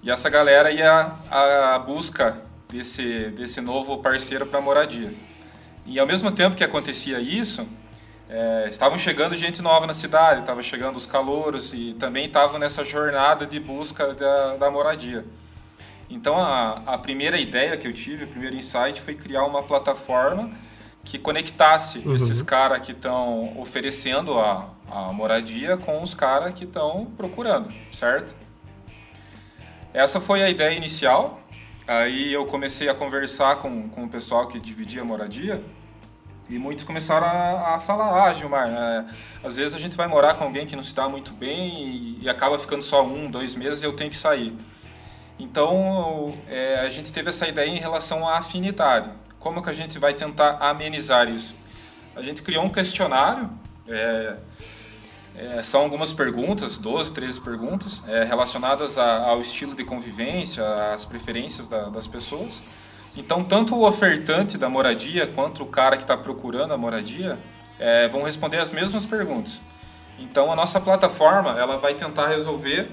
E essa galera ia à busca desse, desse novo parceiro para moradia. E ao mesmo tempo que acontecia isso, é, estavam chegando gente nova na cidade, estavam chegando os calouros e também estavam nessa jornada de busca da, da moradia. Então a, a primeira ideia que eu tive, o primeiro insight foi criar uma plataforma que conectasse Uhum. esses caras que estão oferecendo a, a moradia com os caras que estão procurando, certo? Essa foi a ideia inicial. Aí eu comecei a conversar com, com o pessoal que dividia a moradia e muitos começaram a, a falar: Ah, Gilmar, é, às vezes a gente vai morar com alguém que não se dá muito bem e, e acaba ficando só um, dois meses e eu tenho que sair. Então é, a gente teve essa ideia em relação à afinidade. Como que a gente vai tentar amenizar isso? A gente criou um questionário. é, é, são algumas perguntas, 12, 13 perguntas, é, relacionadas a- ao estilo de convivência, às preferências da- das pessoas. Então, tanto o ofertante da moradia quanto o cara que está procurando a moradia é, vão responder as mesmas perguntas. Então, a nossa plataforma ela vai tentar resolver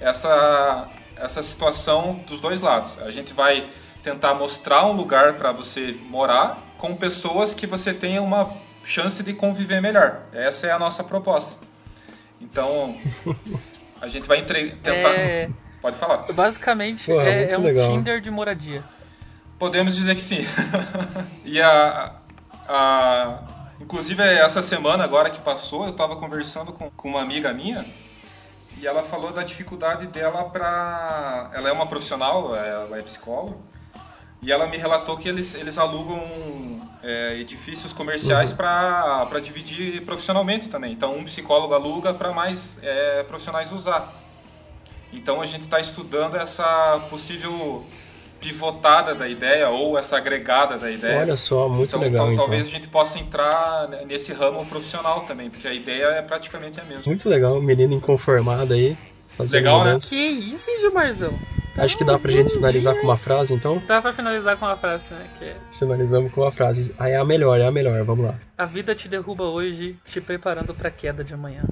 essa, essa situação dos dois lados. A gente vai tentar mostrar um lugar para você morar com pessoas que você tenha uma chance de conviver melhor. Essa é a nossa proposta. Então, a gente vai entre... tentar. É, Pode falar. basicamente, Pô, é, é um legal. Tinder de moradia. Podemos dizer que sim. e a, a- Inclusive, essa semana agora que passou, eu estava conversando com, com uma amiga minha e ela falou da dificuldade dela para. Ela é uma profissional, ela é psicóloga, e ela me relatou que eles, eles alugam é, edifícios comerciais Uhum. para dividir profissionalmente também. Então, um psicólogo aluga para mais é, profissionais usar. Então a gente está estudando essa possível pivotada da ideia ou essa agregada da ideia. Olha só, muito então, legal então, então. talvez a gente possa entrar nesse ramo profissional também, porque a ideia é praticamente a mesma. Muito legal, menino inconformado aí, fazendo Legal, né? Que isso, hein, Gilmarzão? Acho que dá pra gente finalizar com uma frase, então. Dá pra finalizar com uma frase, né? Que é, Finalizamos com uma frase. Ah, é a melhor, é a melhor, vamos lá. a vida te derruba hoje, te preparando pra queda de amanhã.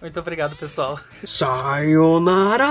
Muito obrigado, pessoal. Sayonara!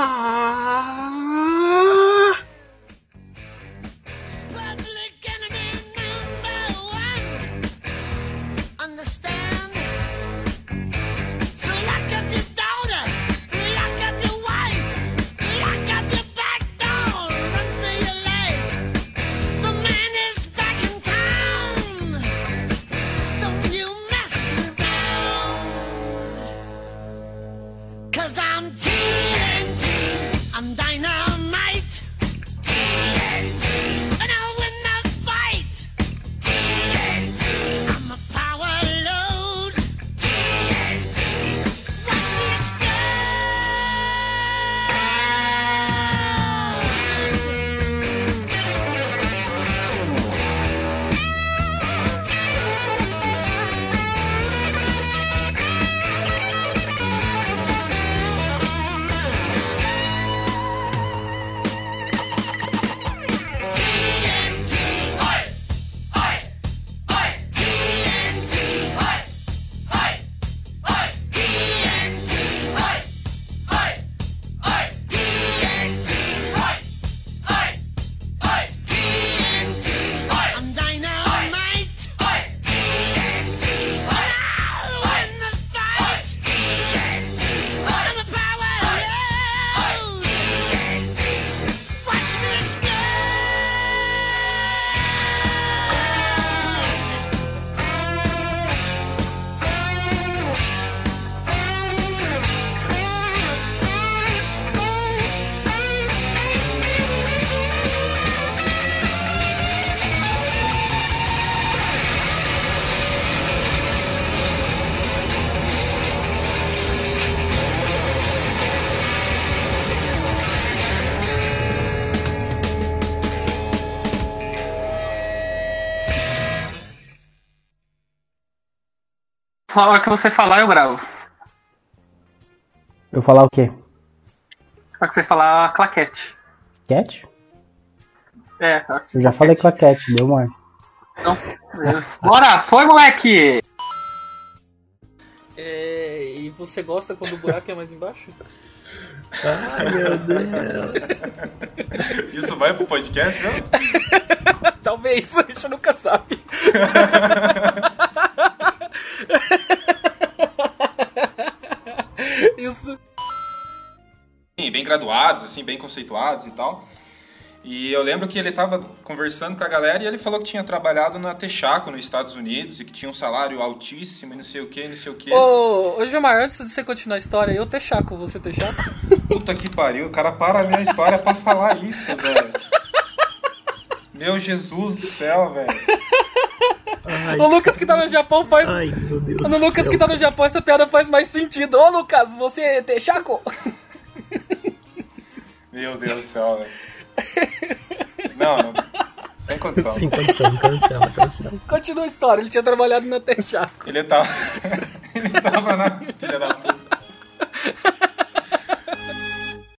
A hora que você falar, eu gravo. Eu falar o quê? A hora que você falar claquete. Cat? É, você Eu já falei claquete, deu mar. Então, é. Bora, foi, moleque! É, e você gosta quando o buraco é mais embaixo? Ai, meu Deus. Isso vai pro podcast, não? Talvez, a gente nunca sabe. Isso. Sim, bem graduados, assim, bem conceituados e tal. E eu lembro que ele estava conversando com a galera e ele falou que tinha trabalhado na Texaco nos Estados Unidos e que tinha um salário altíssimo e não sei o que, não sei o que. Ô, ô Gilmar, antes de você continuar a história, eu Texaco, você Texaco? Puta que pariu, o cara para a minha história pra falar isso, velho. Meu Jesus do céu, velho. O Lucas que tá no Japão faz. ai meu Deus. No do Lucas céu. que tá no Japão, essa piada faz mais sentido. Ô Lucas, você é Texaco? Meu Deus do céu, velho. Não, não. Sem condição. Sem condição, cancela, cancela. Continua a história, ele tinha trabalhado na Texaco. Ele tava. Ele tava na. Filha da puta.